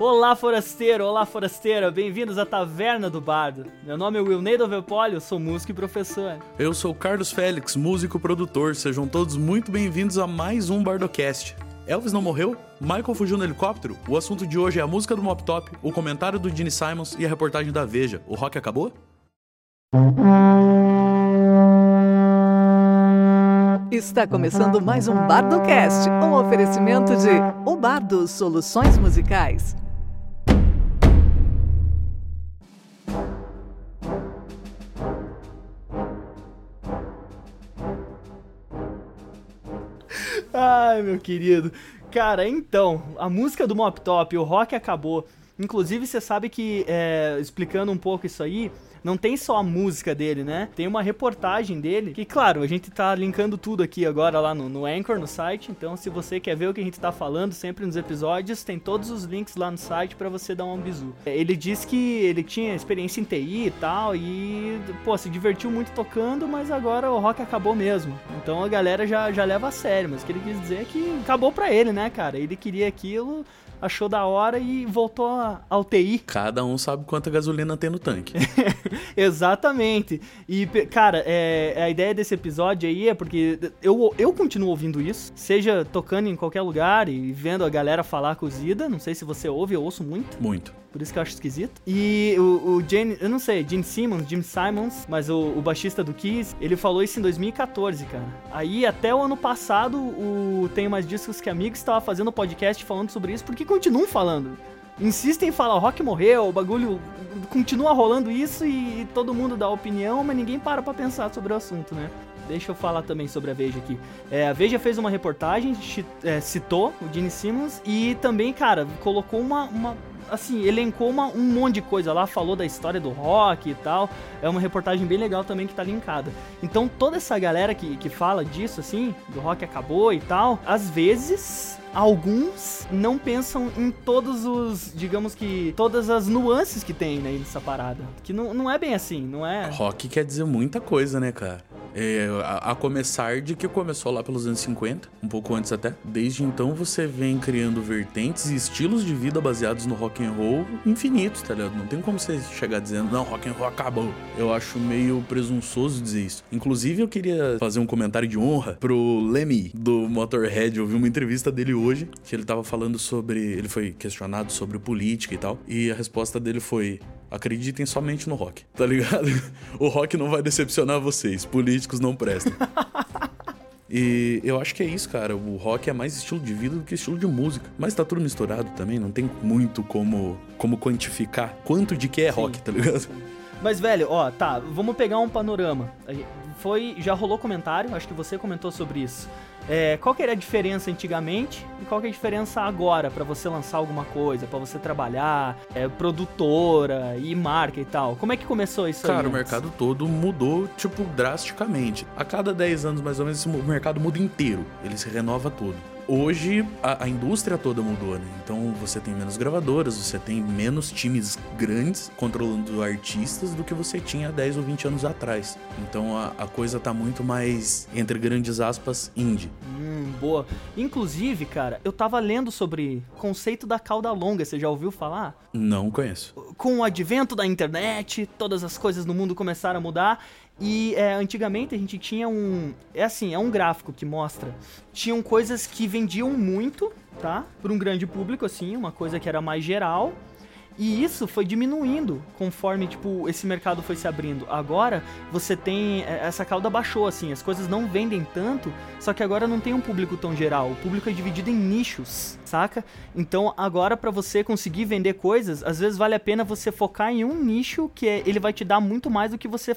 Olá, forasteiro! Olá, forasteira! Bem-vindos à Taverna do Bardo. Meu nome é Wilneido Velpoli, sou músico e professor. Eu sou Carlos Félix, músico e produtor. Sejam todos muito bem-vindos a mais um Bardocast. Elvis não morreu? Michael fugiu no helicóptero? O assunto de hoje é a música do Mop Top, o comentário do Gene Simons e a reportagem da Veja. O rock acabou? Está começando mais um Bardocast, um oferecimento de O Bardo Soluções Musicais. Ai, meu querido. Cara, então, a música do Mop Top, o rock acabou. Inclusive, você sabe que, é, explicando um pouco isso aí, não tem só a música dele, né? Tem uma reportagem dele, que claro, a gente tá linkando tudo aqui agora lá no, no Anchor, no site, então se você quer ver o que a gente tá falando sempre nos episódios, tem todos os links lá no site para você dar um bisu. Ele diz que ele tinha experiência em TI e tal, e, pô, se divertiu muito tocando, mas agora o rock acabou mesmo. Então a galera já, já leva a sério, mas o que ele quis dizer é que acabou pra ele, né, cara? Ele queria aquilo, achou da hora e voltou ao TI. Cada um sabe quanta gasolina tem no tanque. Exatamente. E, cara, é, a ideia desse episódio aí é porque eu, eu continuo ouvindo isso, seja tocando em qualquer lugar e vendo a galera falar cozida. Não sei se você ouve, eu ouço muito. Muito. Por isso que eu acho esquisito. E o, o Jane, eu não sei, Gene Simmons, Jim Simons, mas o, o baixista do Kiss, ele falou isso em 2014, cara. Aí até o ano passado, o Tenho Mais Discos Que Amigos estava fazendo podcast falando sobre isso, porque continuam falando insistem em falar, o rock morreu, o bagulho continua rolando isso e, todo mundo dá opinião, mas ninguém para pra pensar sobre o assunto, né? Deixa eu falar também sobre a Veja aqui. É, a Veja fez uma reportagem, é, citou o Gene Simmons e também, cara, colocou uma, uma assim, elencou uma, um monte de coisa lá, falou da história do rock e tal. É uma reportagem bem legal também que tá linkada. Então, toda essa galera que, que fala disso, assim, do rock acabou e tal, às vezes alguns não pensam em todos os, digamos que, todas as nuances que tem né, nessa parada. Que não, não é bem assim, não é? Rock quer dizer muita coisa, né, cara? É, a, a, começar de que começou lá pelos anos 50, um pouco antes até. Desde então você vem criando vertentes e estilos de vida baseados no rock and roll infinitos, tá ligado? Não tem como você chegar dizendo, não, rock and roll acabou. Eu acho meio presunçoso dizer isso. Inclusive eu queria fazer um comentário de honra pro Lemmy do Motorhead. Eu vi uma entrevista dele hoje que ele tava falando sobre, ele foi questionado sobre política e tal, e a resposta dele foi: Acreditem somente no rock, tá ligado? O rock não vai decepcionar vocês, políticos não prestam. E eu acho que é isso, cara. O rock é mais estilo de vida do que estilo de música. Mas tá tudo misturado também, não tem muito como, como quantificar quanto de que é Sim. rock, tá ligado? Mas, velho, ó, tá, vamos pegar um panorama. Foi. Já rolou comentário, acho que você comentou sobre isso. É, qual que era a diferença antigamente e qual que é a diferença agora para você lançar alguma coisa, para você trabalhar, é, produtora e marca e tal? Como é que começou isso Cara, aí? Cara, o mercado todo mudou, tipo, drasticamente. A cada 10 anos, mais ou menos, o mercado muda inteiro. Ele se renova todo hoje a, a, indústria toda mudou, né? Então você tem menos gravadoras, você tem menos times grandes controlando artistas do que você tinha 10 ou 20 anos atrás. Então a, a coisa tá muito mais, entre grandes aspas, indie. Hum, boa. Inclusive, cara, eu tava lendo sobre conceito da cauda longa, você já ouviu falar? Não conheço. Com o advento da internet, todas as coisas no mundo começaram a mudar e é, antigamente a gente tinha um. É assim, é um gráfico que mostra. Tinham coisas que vendiam muito, tá? Para um grande público, assim, uma coisa que era mais geral. E isso foi diminuindo conforme, tipo, esse mercado foi se abrindo. Agora, você tem... É, essa cauda baixou, assim, as coisas não vendem tanto, só que agora não tem um público tão geral. O público é dividido em nichos, saca? Então, agora para você conseguir vender coisas, às vezes vale a pena você focar em um nicho que é, ele vai te dar muito mais do que você,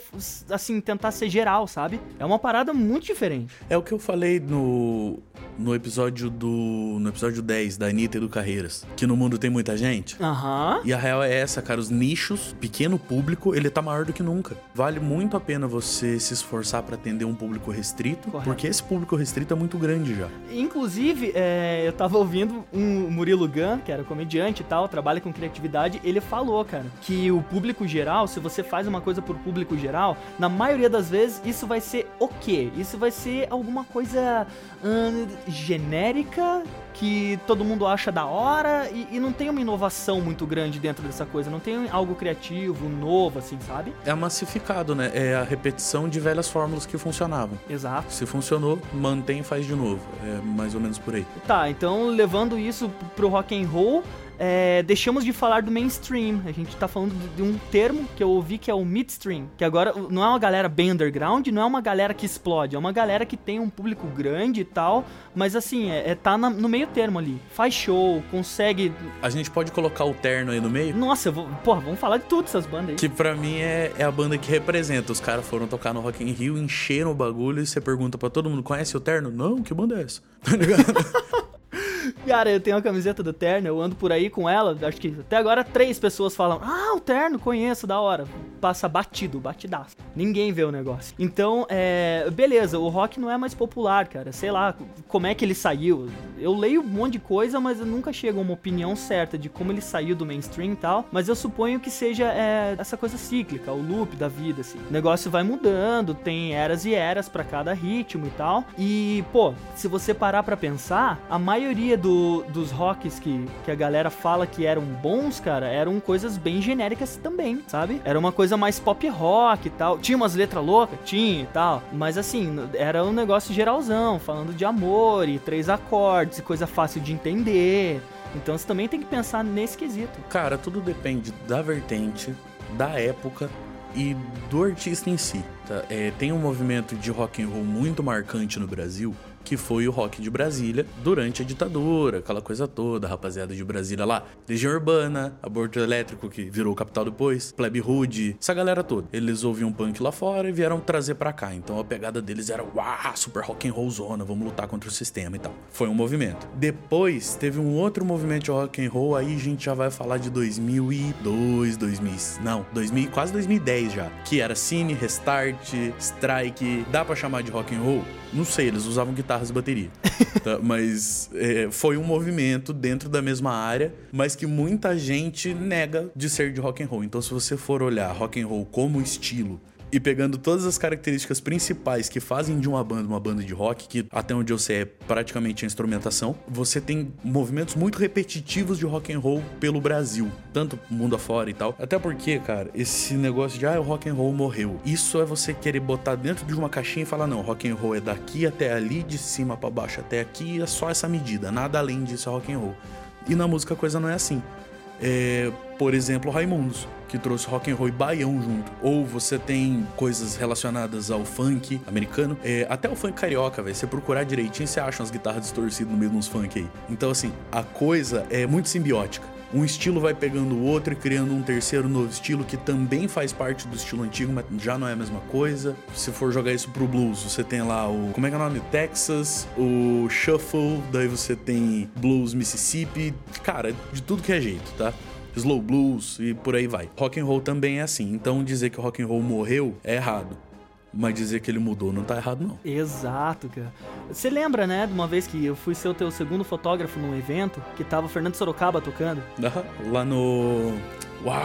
assim, tentar ser geral, sabe? É uma parada muito diferente. É o que eu falei no no episódio do. No episódio 10 da Anitta e do Carreiras. Que no mundo tem muita gente. Aham. Uhum. E a real é essa, cara. Os nichos, pequeno público, ele tá maior do que nunca. Vale muito a pena você se esforçar para atender um público restrito. Correto. Porque esse público restrito é muito grande já. Inclusive, é, eu tava ouvindo um Murilo Gun, que era comediante e tal, trabalha com criatividade. Ele falou, cara, que o público geral, se você faz uma coisa por público geral, na maioria das vezes isso vai ser o quê? Isso vai ser alguma coisa. Hum, genérica que todo mundo acha da hora e, e, não tem uma inovação muito grande dentro dessa coisa, não tem algo criativo, novo, assim, sabe? É massificado, né? É a repetição de velhas fórmulas que funcionavam. Exato. Se funcionou, mantém e faz de novo. É mais ou menos por aí. Tá, então levando isso pro rock and roll, é, deixamos de falar do mainstream. A gente tá falando de um termo que eu ouvi que é o midstream. Que agora não é uma galera bem underground, não é uma galera que explode, é uma galera que tem um público grande e tal, mas assim, é, é tá na, no meio termo ali. Faz show, consegue. A gente pode colocar o terno aí no meio? Nossa, eu vou, porra, vamos falar de tudo essas bandas aí. Que pra mim é, é a banda que representa. Os caras foram tocar no Rock in Rio, encheram o bagulho e você pergunta para todo mundo: conhece o terno? Não, que banda é essa? Tá ligado? Cara, eu tenho uma camiseta do Terno, eu ando por aí com ela. Acho que até agora três pessoas falam: Ah, o Terno, conheço, da hora. Passa batido, batidaço. Ninguém vê o negócio. Então, é. Beleza, o rock não é mais popular, cara. Sei lá, como é que ele saiu. Eu leio um monte de coisa, mas eu nunca chego a uma opinião certa de como ele saiu do mainstream e tal. Mas eu suponho que seja é, essa coisa cíclica, o loop da vida, assim. O negócio vai mudando, tem eras e eras para cada ritmo e tal. E, pô, se você parar para pensar, a maioria do, dos rocks que, que a galera fala que eram bons, cara, eram coisas bem genéricas também, sabe? Era uma coisa mais pop rock e tal. Tinha umas letras loucas? Tinha e tal. Mas assim, era um negócio geralzão, falando de amor e três acordes e coisa fácil de entender. Então você também tem que pensar nesse quesito. Cara, tudo depende da vertente, da época e do artista em si. Tá? É, tem um movimento de rock and roll muito marcante no Brasil que foi o rock de Brasília durante a ditadura, aquela coisa toda, rapaziada de Brasília lá, Legião Urbana, Aborto Elétrico, que virou capital depois, Plebe Hood, essa galera toda. Eles ouviam punk lá fora e vieram trazer para cá. Então a pegada deles era, uau, super rock and roll zona, vamos lutar contra o sistema e tal. Foi um movimento. Depois teve um outro movimento de rock and roll, aí a gente já vai falar de 2002, 2000, não, 2000, quase 2010 já, que era Cine, Restart, Strike, dá para chamar de rock and roll? Não sei, eles usavam guitarras e bateria. tá? Mas é, foi um movimento dentro da mesma área, mas que muita gente nega de ser de rock and roll. Então, se você for olhar rock and roll como estilo e pegando todas as características principais que fazem de uma banda uma banda de rock, que até onde eu sei é praticamente a instrumentação, você tem movimentos muito repetitivos de rock and roll pelo Brasil, tanto mundo afora e tal. Até porque, cara, esse negócio de ah, o rock and roll morreu. Isso é você querer botar dentro de uma caixinha e falar não, rock and roll é daqui até ali, de cima para baixo até aqui, é só essa medida, nada além disso é rock and roll. E na música a coisa não é assim. É, por exemplo, Raimundos que trouxe rock and roll e baião junto. Ou você tem coisas relacionadas ao funk americano, é, até o funk carioca, velho. Você procurar direitinho, você acha umas guitarras distorcidas no meio uns funk aí. Então, assim, a coisa é muito simbiótica. Um estilo vai pegando o outro e criando um terceiro novo estilo que também faz parte do estilo antigo, mas já não é a mesma coisa. Se for jogar isso pro blues, você tem lá o. Como é que é o nome? Texas, o Shuffle, daí você tem Blues Mississippi. Cara, de tudo que é jeito, tá? slow blues e por aí vai. Rock and roll também é assim. Então dizer que o rock and roll morreu é errado. Mas dizer que ele mudou não tá errado, não. Exato, cara. Você lembra, né, de uma vez que eu fui ser o teu segundo fotógrafo num evento que tava o Fernando Sorocaba tocando? Lá no. Uau!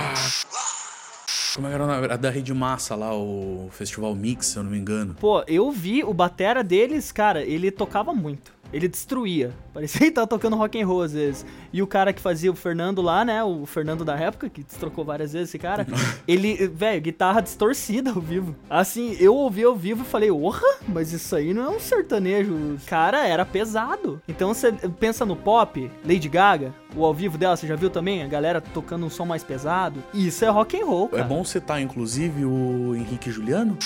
Como é era a da Rede Massa lá, o Festival Mix, se eu não me engano. Pô, eu vi o batera deles, cara, ele tocava muito. Ele destruía. Parecia que tava tocando rock and roll às vezes. E o cara que fazia o Fernando lá, né? O Fernando da época, que destrocou várias vezes esse cara. ele, velho, guitarra distorcida ao vivo. Assim, eu ouvi ao vivo e falei, orra, mas isso aí não é um sertanejo. Cara, era pesado. Então você pensa no pop, Lady Gaga, o ao vivo dela, você já viu também? A galera tocando um som mais pesado. Isso é rock and roll, é cara. É bom citar, inclusive, o Henrique Juliano.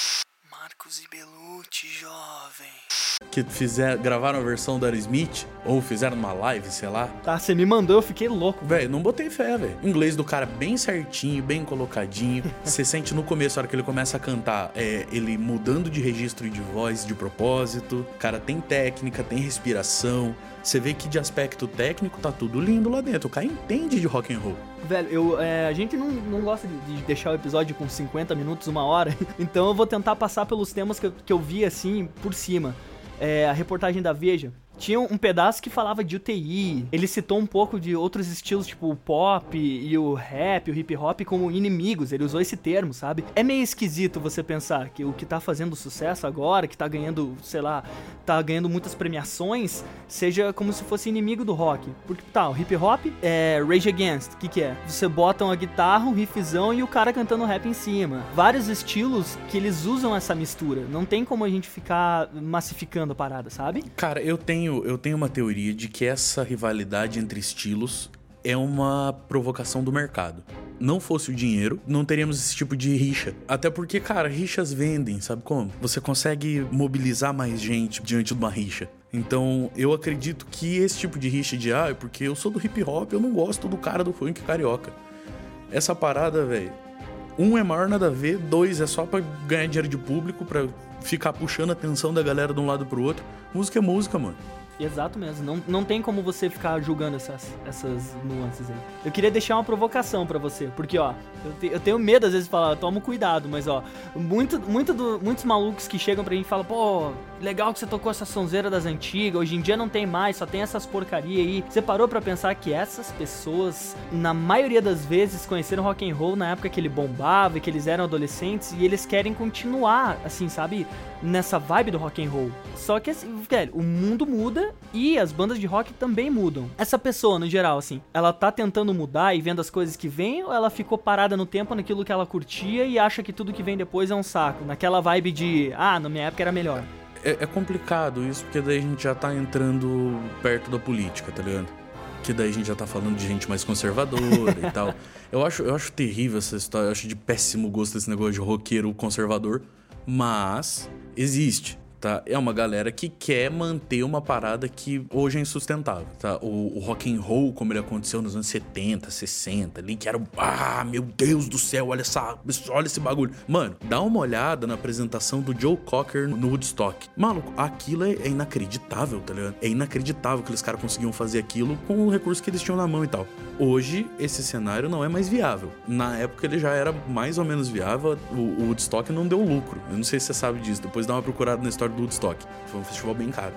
Marcos e jovem que fizer, gravaram a versão do Aerosmith, ou fizeram uma live, sei lá. Tá, você me mandou, eu fiquei louco. Velho, não botei fé, velho. Inglês do cara bem certinho, bem colocadinho. Você sente no começo, a hora que ele começa a cantar, é, ele mudando de registro de voz de propósito. O cara tem técnica, tem respiração. Você vê que de aspecto técnico tá tudo lindo lá dentro. O cara entende de rock and roll. Velho, eu, é, a gente não, não gosta de, de, deixar o episódio com 50 minutos, uma hora. Então eu vou tentar passar pelos temas que eu, que eu vi assim por cima é, a reportagem da Veja, tinha um pedaço que falava de UTI. Ele citou um pouco de outros estilos, tipo o pop e o rap, o hip hop, como inimigos. Ele usou esse termo, sabe? É meio esquisito você pensar que o que tá fazendo sucesso agora, que tá ganhando, sei lá, tá ganhando muitas premiações, seja como se fosse inimigo do rock. Porque tá, o hip hop é Rage Against. O que, que é? Você bota uma guitarra, um riffzão e o cara cantando rap em cima. Vários estilos que eles usam essa mistura. Não tem como a gente ficar massificando a parada, sabe? Cara, eu tenho, eu tenho uma teoria de que essa rivalidade entre estilos é uma provocação do mercado. Não fosse o dinheiro, não teríamos esse tipo de rixa. Até porque, cara, rixas vendem, sabe como? Você consegue mobilizar mais gente diante de uma rixa. Então, eu acredito que esse tipo de rixa de ah, é porque eu sou do hip hop, eu não gosto do cara do funk carioca. Essa parada, velho. Um é maior nada a ver, dois é só para ganhar dinheiro de público, para ficar puxando a atenção da galera de um lado pro outro. Música é música, mano. Exato mesmo. Não, não tem como você ficar julgando essas, essas nuances aí. Eu queria deixar uma provocação para você, porque, ó, eu, te, eu, tenho medo às vezes de falar, toma cuidado, mas, ó, muito, muito do, muitos malucos que chegam pra mim e falam, pô, legal que você tocou essa sonzeira das antigas, hoje em dia não tem mais, só tem essas porcaria aí. Você parou para pensar que essas pessoas, na maioria das vezes, conheceram rock and roll na época que ele bombava e que eles eram adolescentes e eles querem continuar, assim, sabe, nessa vibe do rock and roll. Só que, assim, velho, o mundo muda e as bandas de rock também mudam. Essa pessoa, no geral, assim, ela tá tentando mudar e vendo as coisas que vêm ou ela ficou parada no tempo naquilo que ela curtia e acha que tudo que vem depois é um saco? Naquela vibe de, ah, na minha época era melhor. É, é complicado isso, porque daí a gente já tá entrando perto da política, tá ligado? Que daí a gente já tá falando de gente mais conservadora e tal. Eu acho, eu acho terrível essa história, eu acho de péssimo gosto esse negócio de roqueiro conservador, mas existe tá? É uma galera que quer manter uma parada que hoje é insustentável, tá? O, o rock and roll, como ele aconteceu nos anos 70, 60, ali, que era, ah, meu Deus do céu, olha essa, olha esse bagulho. Mano, dá uma olhada na apresentação do Joe Cocker no Woodstock. Maluco, aquilo é, é inacreditável, tá ligado? É inacreditável que aqueles caras conseguiam fazer aquilo com o recurso que eles tinham na mão e tal. Hoje, esse cenário não é mais viável. Na época, ele já era mais ou menos viável. O, o Woodstock não deu lucro. Eu não sei se você sabe disso. Depois dá uma procurada na história do Woodstock. Foi um festival bem caro.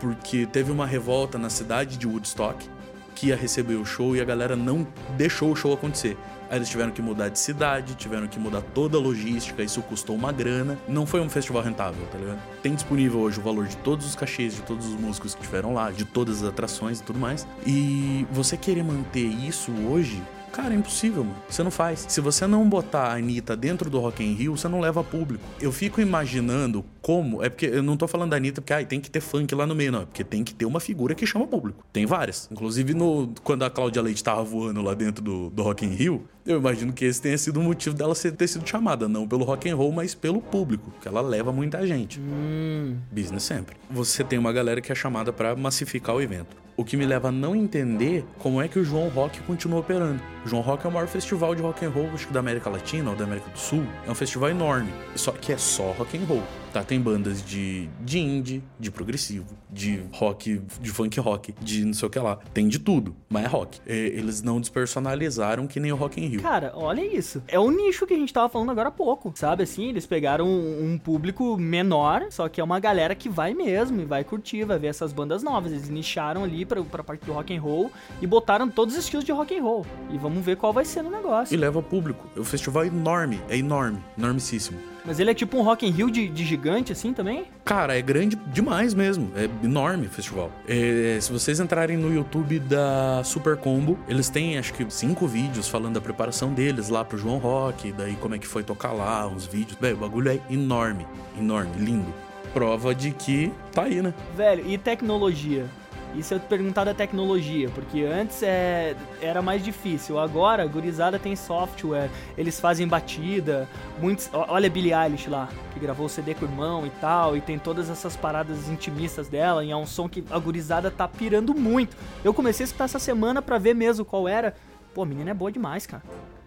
Porque teve uma revolta na cidade de Woodstock que ia receber o show e a galera não deixou o show acontecer. Aí eles tiveram que mudar de cidade, tiveram que mudar toda a logística, isso custou uma grana. Não foi um festival rentável, tá ligado? Tem disponível hoje o valor de todos os cachês, de todos os músicos que estiveram lá, de todas as atrações e tudo mais. E você querer manter isso hoje Cara, é impossível, mano. Você não faz. Se você não botar a Anitta dentro do Rock in Rio, você não leva público. Eu fico imaginando como. É porque eu não tô falando da Anitta porque ah, tem que ter funk lá no meio, não. É porque tem que ter uma figura que chama público. Tem várias. Inclusive, no, quando a Cláudia Leite tava voando lá dentro do, do Rock in Rio, eu imagino que esse tenha sido o motivo dela ter sido chamada, não pelo rock and roll, mas pelo público, que ela leva muita gente. Hum. Business sempre. Você tem uma galera que é chamada para massificar o evento. O que me leva a não entender como é que o João Rock continua operando. O João Rock é o maior festival de rock and roll acho que da América Latina ou da América do Sul. É um festival enorme, só que é só rock and roll. Tá, tem bandas de, de indie, de progressivo, de rock, de funk rock, de não sei o que lá. Tem de tudo, mas é rock. É, eles não despersonalizaram que nem o Rock in Rio. Cara, olha isso. É o nicho que a gente tava falando agora há pouco, sabe? Assim, eles pegaram um, um público menor, só que é uma galera que vai mesmo e vai curtir, vai ver essas bandas novas. Eles nicharam ali pra, pra parte do rock and roll e botaram todos os estilos de rock and roll. E vamos ver qual vai ser no negócio. E leva público. O festival é enorme, é enorme, enormíssimo. Mas ele é tipo um Rock in Rio de, de gigante, assim, também? Cara, é grande demais mesmo. É enorme o festival. É, se vocês entrarem no YouTube da Super Combo, eles têm acho que cinco vídeos falando da preparação deles lá pro João Rock, daí como é que foi tocar lá, uns vídeos. Velho, o bagulho é enorme, enorme, lindo. Prova de que tá aí, né? Velho, e tecnologia? Isso eu perguntar da tecnologia, porque antes é, era mais difícil. Agora, a gurizada tem software, eles fazem batida. Muitos, olha a Billie Eilish lá, que gravou o CD com o irmão e tal, e tem todas essas paradas intimistas dela, e é um som que a gurizada tá pirando muito. Eu comecei a escutar essa semana para ver mesmo qual era. Pô, a menina é boa demais, cara.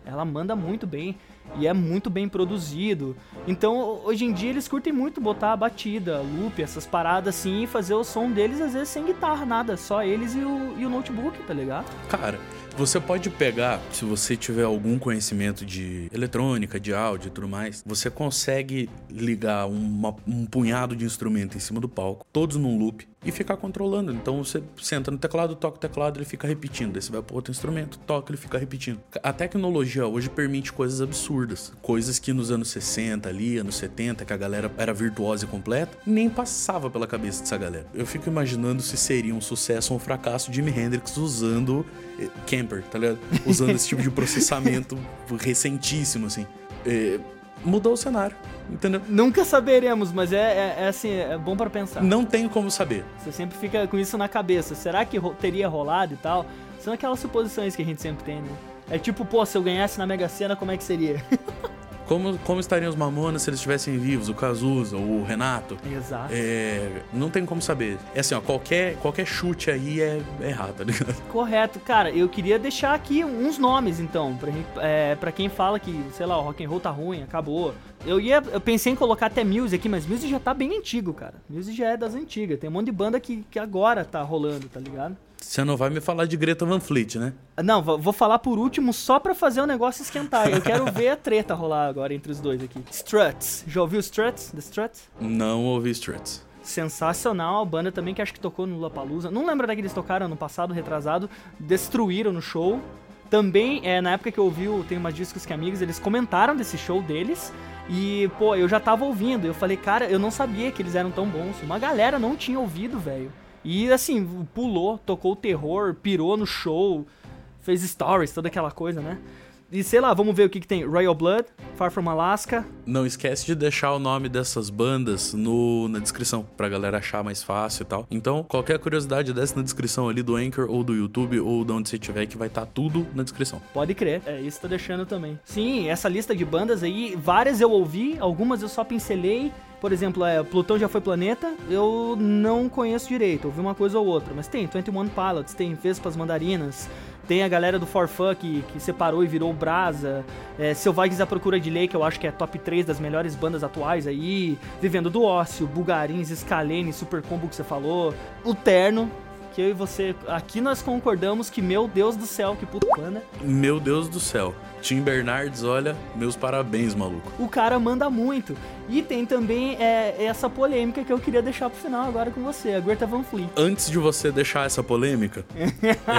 Ela manda muito bem e é muito bem produzido. Então, hoje em dia eles curtem muito botar a batida, loop, essas paradas assim e fazer o som deles às vezes sem guitarra, nada, só eles e o, e o notebook, tá ligado? Cara, você pode pegar, se você tiver algum conhecimento de eletrônica, de áudio e tudo mais, você consegue ligar uma, um punhado de instrumento em cima do palco, todos num loop, e ficar controlando. Então você senta no teclado, toca o teclado, ele fica repetindo. Daí você vai para outro instrumento, toca, ele fica repetindo. A tecnologia hoje permite coisas absurdas. Coisas que nos anos 60 ali, anos 70, que a galera era virtuosa e completa, nem passava pela cabeça dessa galera. Eu fico imaginando se seria um sucesso ou um fracasso Jimi Hendrix usando eh, Tá ligado? Usando esse tipo de processamento recentíssimo, assim. É, mudou o cenário, entendeu? Nunca saberemos, mas é, é, é assim, é bom para pensar. Não tenho como saber. Você sempre fica com isso na cabeça. Será que ro teria rolado e tal? São aquelas suposições que a gente sempre tem, né? É tipo, pô, se eu ganhasse na Mega Sena, como é que seria? Como, como estariam os Mamonas se eles estivessem vivos? O Cazuza, o Renato? Exato. É, não tem como saber. É assim, ó, qualquer, qualquer chute aí é, errado, tá ligado? Correto. Cara, eu queria deixar aqui uns nomes, então, pra, é, pra quem fala que, sei lá, o rock and roll tá ruim, acabou. Eu ia, eu pensei em colocar até Muse aqui, mas Muse já tá bem antigo, cara. Muse já é das antigas. Tem um monte de banda que, que agora tá rolando, tá ligado? Você não vai me falar de Greta Van Fleet, né? Não, vou falar por último só pra fazer o negócio esquentar. Eu quero ver a treta rolar agora entre os dois aqui. Struts. Já ouviu Struts? The Struts? Não ouvi Struts. Sensacional, a banda também que acho que tocou no Lollapalooza. Não lembro daqueles tocaram no passado, retrasado. Destruíram no show. Também, é, na época que eu ouvi, tem umas discos que amigos, eles comentaram desse show deles. E, pô, eu já tava ouvindo. Eu falei, cara, eu não sabia que eles eram tão bons. Uma galera não tinha ouvido, velho. E assim, pulou, tocou o terror, pirou no show, fez stories, toda aquela coisa, né? E sei lá, vamos ver o que, que tem. Royal Blood, Far From Alaska. Não esquece de deixar o nome dessas bandas no, na descrição, pra galera achar mais fácil e tal. Então, qualquer curiosidade dessa na descrição ali do Anchor ou do YouTube ou de onde você tiver, que vai estar tá tudo na descrição. Pode crer, é isso tá deixando também. Sim, essa lista de bandas aí, várias eu ouvi, algumas eu só pincelei. Por exemplo, é, Plutão já foi planeta, eu não conheço direito, ouvi uma coisa ou outra, mas tem 21 Pilots, tem Vespas Mandarinas, tem a galera do Forfun que, que separou e virou Brasa. É, Selvagens à Procura de Lei, que eu acho que é top 3 das melhores bandas atuais aí. Vivendo do Ócio, Bugarins, Scalene, Super Combo que você falou. O Terno, que eu e você, aqui nós concordamos que, meu Deus do céu, que puta banda. Meu Deus do céu. Tim Bernardes, olha, meus parabéns, maluco. O cara manda muito. E tem também é, essa polêmica que eu queria deixar pro final agora com você, a Greta Van Fleet. Antes de você deixar essa polêmica,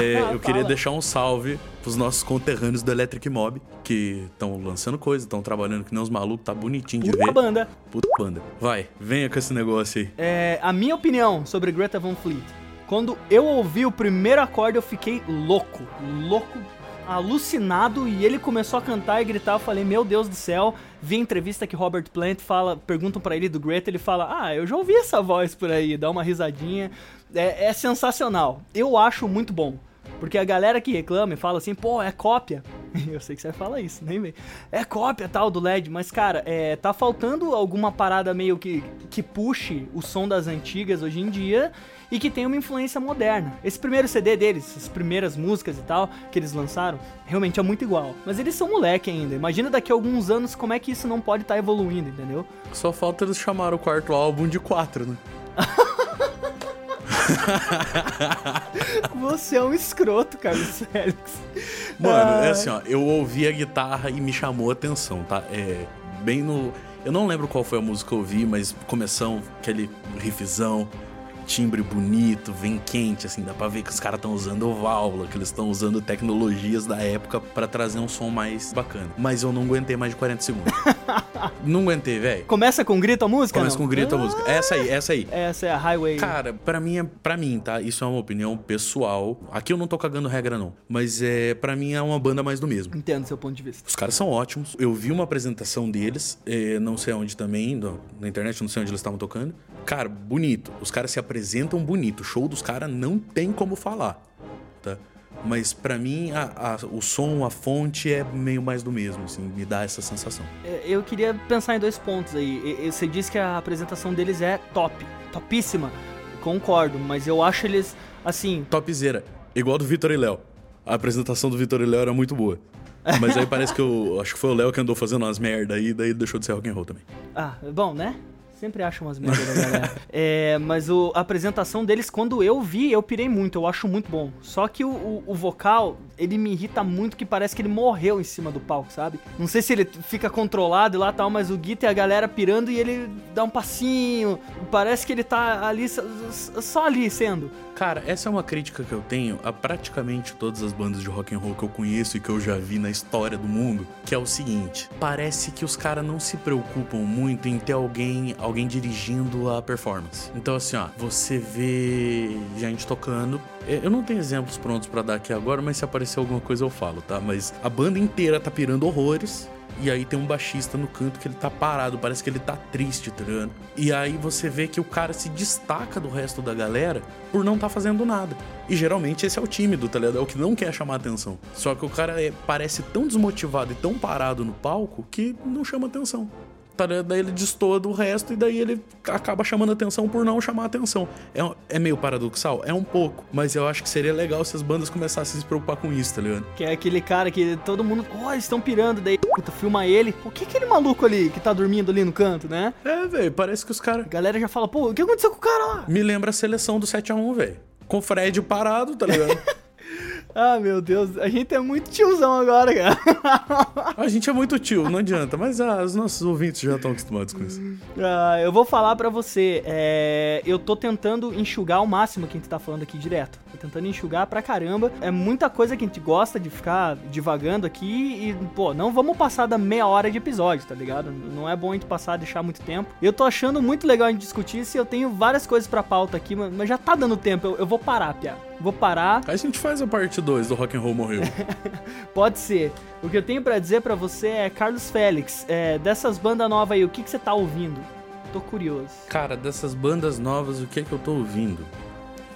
é, eu queria deixar um salve pros nossos conterrâneos do Electric Mob, que estão lançando coisa, estão trabalhando que nem os malucos, tá bonitinho de Puta ver. banda. Puta banda. Vai, venha com esse negócio aí. É, a minha opinião sobre Greta Van Fleet. Quando eu ouvi o primeiro acorde, eu fiquei louco. Louco alucinado e ele começou a cantar e gritar. Eu falei, meu Deus do céu. Vi a entrevista que Robert Plant fala, perguntam para ele do Greta, ele fala, ah, eu já ouvi essa voz por aí, dá uma risadinha. É, é sensacional. Eu acho muito bom. Porque a galera que reclama e fala assim, pô, é cópia. Eu sei que você fala isso, nem vem. É cópia tal do LED, mas cara, é, tá faltando alguma parada meio que, que puxe o som das antigas hoje em dia e que tem uma influência moderna. Esse primeiro CD deles, as primeiras músicas e tal que eles lançaram, realmente é muito igual. Mas eles são moleque ainda. Imagina daqui a alguns anos como é que isso não pode estar tá evoluindo, entendeu? Só falta eles chamar o quarto álbum de 4, né? Você é um escroto, Carlos Félix. Mano, é assim, ó, eu ouvi a guitarra e me chamou a atenção, tá? É bem no. Eu não lembro qual foi a música que eu ouvi, mas começou aquele riffzão timbre bonito, vem quente, assim, dá pra ver que os caras estão usando válvula, que eles estão usando tecnologias da época para trazer um som mais bacana. Mas eu não aguentei mais de 40 segundos. não aguentei, velho. Começa com grito a música? Começa não? com grito a música. Essa aí, essa aí. Essa é a Highway. Cara, pra mim, é, pra mim, tá? Isso é uma opinião pessoal. Aqui eu não tô cagando regra, não. Mas é, pra mim é uma banda mais do mesmo. Entendo seu ponto de vista. Os caras são ótimos. Eu vi uma apresentação deles, é, não sei onde também, na internet, não sei onde eles estavam tocando. Cara, bonito. Os caras se apresentam bonito. O show dos caras não tem como falar, tá? Mas para mim, a, a, o som, a fonte é meio mais do mesmo, assim, me dá essa sensação. É, eu queria pensar em dois pontos aí. Você disse que a apresentação deles é top, topíssima. Concordo, mas eu acho eles, assim... Topzera. Igual do Vitor e Léo. A apresentação do Vitor e Léo era muito boa. Mas aí parece que eu acho que foi o Léo que andou fazendo umas merda aí, daí deixou de ser rock and roll também. Ah, bom, né? Sempre acho umas merdas da galera. É, mas o, a apresentação deles, quando eu vi, eu pirei muito. Eu acho muito bom. Só que o, o, o vocal ele me irrita muito que parece que ele morreu em cima do palco, sabe? Não sei se ele fica controlado e lá tal, mas o Gui tem a galera pirando e ele dá um passinho. Parece que ele tá ali só ali sendo. Cara, essa é uma crítica que eu tenho a praticamente todas as bandas de rock and roll que eu conheço e que eu já vi na história do mundo, que é o seguinte: parece que os caras não se preocupam muito em ter alguém, alguém dirigindo a performance. Então assim, ó, você vê gente tocando eu não tenho exemplos prontos para dar aqui agora, mas se aparecer alguma coisa eu falo, tá? Mas a banda inteira tá pirando horrores. E aí tem um baixista no canto que ele tá parado, parece que ele tá triste, tá ligado? E aí você vê que o cara se destaca do resto da galera por não tá fazendo nada. E geralmente esse é o tímido, tá ligado? É o que não quer chamar atenção. Só que o cara é, parece tão desmotivado e tão parado no palco que não chama atenção tá daí ele destoa do resto e daí ele acaba chamando atenção por não chamar atenção. É, é meio paradoxal? É um pouco, mas eu acho que seria legal se as bandas começassem a se preocupar com isso, tá ligado? Que é aquele cara que todo mundo, ó, oh, eles estão pirando, daí, puta, filma ele. O que é aquele maluco ali que tá dormindo ali no canto, né? É, velho, parece que os caras. A galera já fala, pô, o que aconteceu com o cara lá? Me lembra a seleção do 7x1, velho. Com o Fred parado, tá ligado? Ah, meu Deus, a gente é muito tiozão agora, cara. A gente é muito tio, não adianta, mas ah, os nossos ouvintes já estão acostumados com isso. Ah, eu vou falar para você, é, eu tô tentando enxugar ao máximo que a gente tá falando aqui direto. Tô tentando enxugar pra caramba. É muita coisa que a gente gosta de ficar divagando aqui e, pô, não vamos passar da meia hora de episódio, tá ligado? Não é bom a gente passar, deixar muito tempo. Eu tô achando muito legal a gente discutir isso e eu tenho várias coisas pra pauta aqui, mas já tá dando tempo, eu, eu vou parar, Pia. Vou parar. Aí a gente faz a parte 2 do Rock and Roll Morreu. Pode ser. O que eu tenho para dizer para você é, Carlos Félix, é, dessas bandas novas aí, o que, que você tá ouvindo? Tô curioso. Cara, dessas bandas novas, o que é que eu tô ouvindo?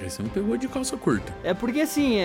Você me pegou de calça curta. É porque assim,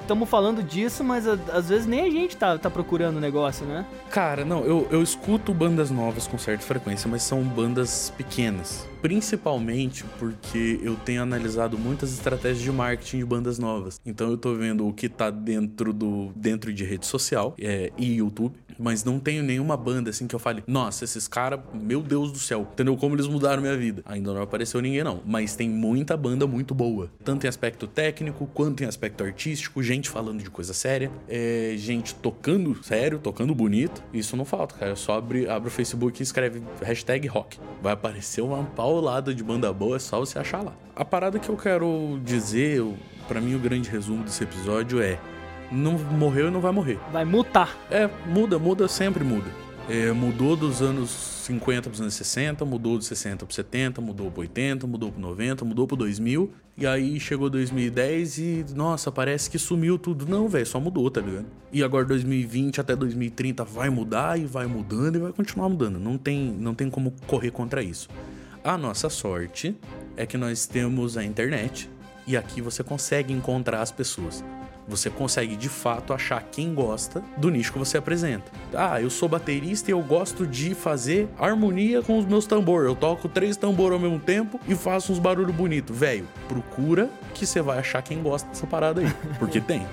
estamos é, é falando disso, mas a, às vezes nem a gente tá, tá procurando o negócio, né? Cara, não, eu, eu escuto bandas novas com certa frequência, mas são bandas pequenas principalmente porque eu tenho analisado muitas estratégias de marketing de bandas novas. Então eu tô vendo o que tá dentro do dentro de rede social é, e YouTube, mas não tenho nenhuma banda assim que eu fale, nossa, esses caras, meu Deus do céu, entendeu como eles mudaram minha vida? Ainda não apareceu ninguém não, mas tem muita banda muito boa, tanto em aspecto técnico quanto em aspecto artístico, gente falando de coisa séria, é, gente tocando sério, tocando bonito. Isso não falta, cara. Eu só abre, abre o Facebook e escreve hashtag rock. Vai aparecer uma pau ao lado de banda boa, é só você achar lá. A parada que eu quero dizer, para mim o grande resumo desse episódio é: não morreu e não vai morrer. Vai mutar. É, muda, muda, sempre muda. É, mudou dos anos 50 para os anos 60, mudou dos 60 para 70, mudou para 80, mudou para 90, mudou para 2000. E aí chegou 2010 e, nossa, parece que sumiu tudo. Não, velho, só mudou, tá ligado? E agora 2020 até 2030 vai mudar e vai mudando e vai continuar mudando. Não tem, não tem como correr contra isso. A nossa sorte é que nós temos a internet e aqui você consegue encontrar as pessoas. Você consegue de fato achar quem gosta do nicho que você apresenta. Ah, eu sou baterista e eu gosto de fazer harmonia com os meus tambores. Eu toco três tambores ao mesmo tempo e faço uns barulhos bonitos. Velho, procura que você vai achar quem gosta dessa parada aí. Porque tem.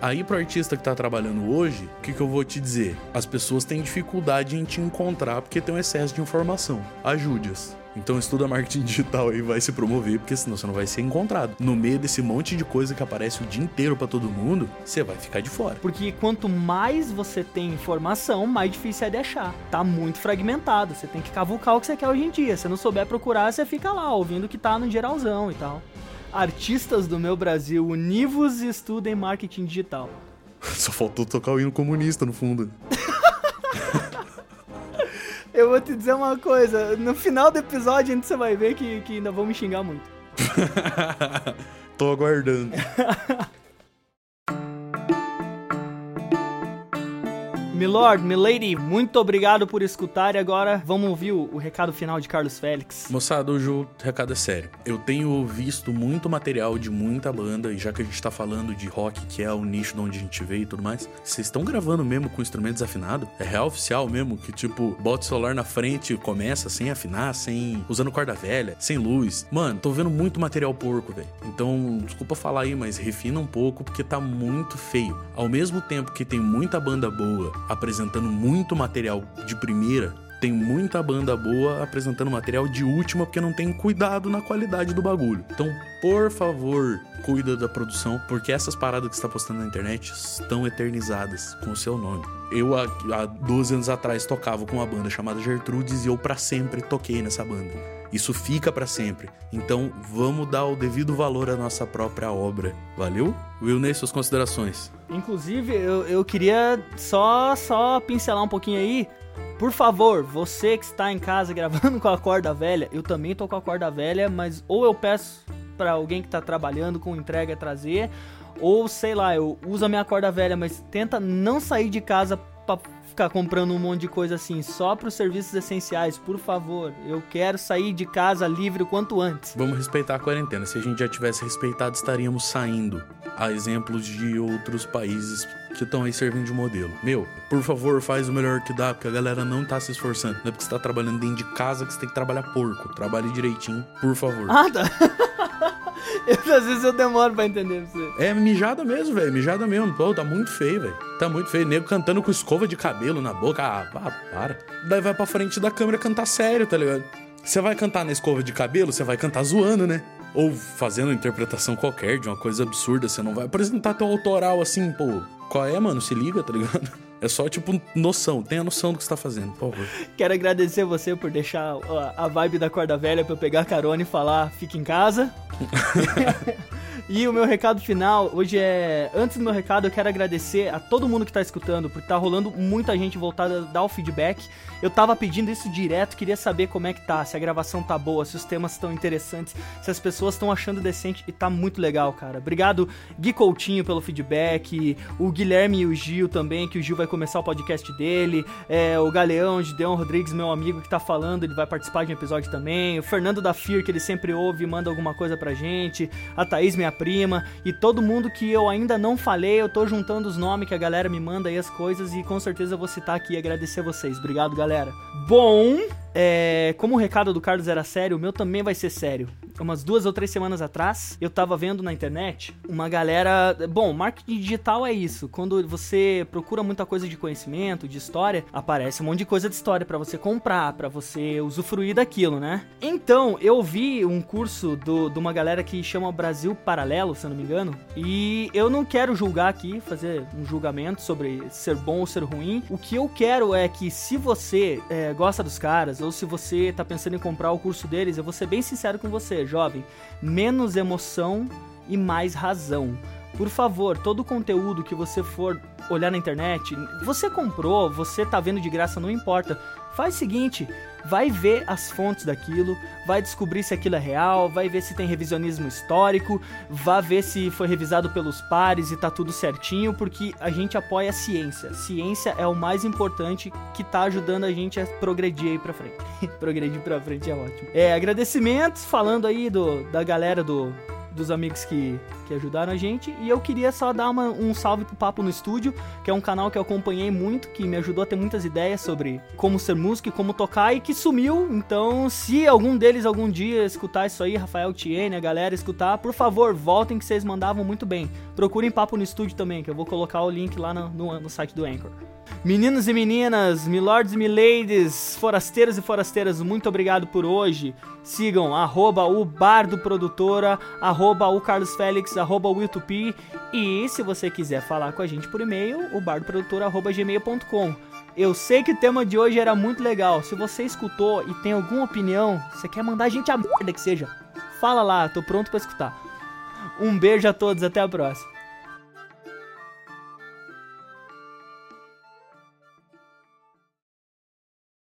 Aí pro artista que tá trabalhando hoje, o que, que eu vou te dizer? As pessoas têm dificuldade em te encontrar porque tem um excesso de informação. Ajude-as. Então estuda marketing digital aí vai se promover, porque senão você não vai ser encontrado. No meio desse monte de coisa que aparece o dia inteiro para todo mundo, você vai ficar de fora. Porque quanto mais você tem informação, mais difícil é de achar. Tá muito fragmentado. Você tem que cavucar o que você quer hoje em dia. Se não souber procurar, você fica lá ouvindo o que tá no geralzão e tal. Artistas do meu Brasil, univos e estudem marketing digital. Só faltou tocar o hino comunista no fundo. Eu vou te dizer uma coisa, no final do episódio você vai ver que, que ainda vão me xingar muito. Tô aguardando. Milord, Milady, muito obrigado por escutar e agora vamos ouvir o, o recado final de Carlos Félix. Moçada, hoje o recado é sério. Eu tenho visto muito material de muita banda e já que a gente tá falando de rock, que é o nicho de onde a gente veio e tudo mais, vocês estão gravando mesmo com instrumento desafinado? É real oficial mesmo que tipo, bota o celular na frente e começa sem afinar, sem usando corda velha, sem luz. Mano, tô vendo muito material porco, velho. Então, desculpa falar aí, mas refina um pouco porque tá muito feio. Ao mesmo tempo que tem muita banda boa apresentando muito material de primeira, Tem muita banda boa apresentando material de última porque não tem cuidado na qualidade do bagulho. Então, por favor, cuida da produção, porque essas paradas que está postando na internet estão eternizadas com o seu nome. Eu, há, há 12 anos atrás, tocava com uma banda chamada Gertrudes e eu para sempre toquei nessa banda. Isso fica para sempre. Então, vamos dar o devido valor à nossa própria obra. Valeu? Wilney, suas considerações. Inclusive, eu, eu queria só, só pincelar um pouquinho aí. Por favor, você que está em casa gravando com a corda velha, eu também tô com a corda velha, mas ou eu peço para alguém que tá trabalhando com entrega trazer, ou sei lá, eu uso a minha corda velha, mas tenta não sair de casa para ficar comprando um monte de coisa assim, só para os serviços essenciais, por favor. Eu quero sair de casa livre o quanto antes. Vamos respeitar a quarentena. Se a gente já tivesse respeitado, estaríamos saindo. A exemplos de outros países que estão aí servindo de modelo. Meu, por favor, faz o melhor que dá, porque a galera não tá se esforçando. Não é porque você tá trabalhando dentro de casa que você tem que trabalhar porco. Trabalhe direitinho, por favor. Ah, tá. Eu, às vezes eu demoro pra entender você. É mijada mesmo, velho. Mijada mesmo. Pô, tá muito feio, velho. Tá muito feio. Nego cantando com escova de cabelo na boca. Ah, ah, para. Daí vai pra frente da câmera cantar sério, tá ligado? Você vai cantar na escova de cabelo, você vai cantar zoando, né? Ou fazendo interpretação qualquer de uma coisa absurda. Você não vai apresentar teu autoral assim, pô. Qual é, mano? Se liga, tá ligado? É só, tipo, noção. Tenha noção do que você tá fazendo, por favor. Quero agradecer você por deixar a vibe da corda velha pra eu pegar carona e falar, fica em casa. E o meu recado final hoje é. Antes do meu recado, eu quero agradecer a todo mundo que tá escutando, porque tá rolando muita gente voltada a dar o feedback. Eu tava pedindo isso direto, queria saber como é que tá, se a gravação tá boa, se os temas estão interessantes, se as pessoas estão achando decente e tá muito legal, cara. Obrigado, Gui Coutinho, pelo feedback, o Guilherme e o Gil também, que o Gil vai começar o podcast dele, é, o Galeão, Gideon Rodrigues, meu amigo que tá falando, ele vai participar de um episódio também, o Fernando da FIR, que ele sempre ouve e manda alguma coisa pra gente, a Thaís, minha prima, e todo mundo que eu ainda não falei, eu tô juntando os nomes que a galera me manda aí as coisas e com certeza eu vou citar aqui e agradecer vocês. Obrigado, galera. Bom, é, como o recado do Carlos era sério, o meu também vai ser sério. Umas duas ou três semanas atrás, eu tava vendo na internet uma galera. Bom, marketing digital é isso. Quando você procura muita coisa de conhecimento, de história, aparece um monte de coisa de história para você comprar, para você usufruir daquilo, né? Então, eu vi um curso do, de uma galera que chama Brasil Paralelo, se eu não me engano, e eu não quero julgar aqui, fazer um julgamento sobre ser bom ou ser ruim. O que eu quero é que se você é, gosta dos caras, ou se você tá pensando em comprar o curso deles, eu vou ser bem sincero com você, jovem. Menos emoção e mais razão. Por favor, todo o conteúdo que você for olhar na internet, você comprou, você tá vendo de graça, não importa. Faz o seguinte, vai ver as fontes daquilo, vai descobrir se aquilo é real, vai ver se tem revisionismo histórico, vai ver se foi revisado pelos pares e tá tudo certinho, porque a gente apoia a ciência. Ciência é o mais importante que tá ajudando a gente a progredir aí pra frente. progredir pra frente é ótimo. É, agradecimentos, falando aí do, da galera do dos amigos que, que ajudaram a gente. E eu queria só dar uma, um salve pro Papo no Estúdio, que é um canal que eu acompanhei muito, que me ajudou a ter muitas ideias sobre como ser músico e como tocar, e que sumiu. Então, se algum deles algum dia escutar isso aí, Rafael Tiene, a galera escutar, por favor, voltem que vocês mandavam muito bem. Procurem Papo no Estúdio também, que eu vou colocar o link lá no, no, no site do Anchor. Meninos e meninas, milords e miladies, forasteiros e forasteiras, muito obrigado por hoje. Sigam arroba o Bardo Produtora, arroba o Carlos Félix, arroba o Tupi. E se você quiser falar com a gente por e-mail, o bardoprodutora.gmail.com. Eu sei que o tema de hoje era muito legal. Se você escutou e tem alguma opinião, você quer mandar a gente a merda que seja, fala lá, tô pronto para escutar. Um beijo a todos, até a próxima.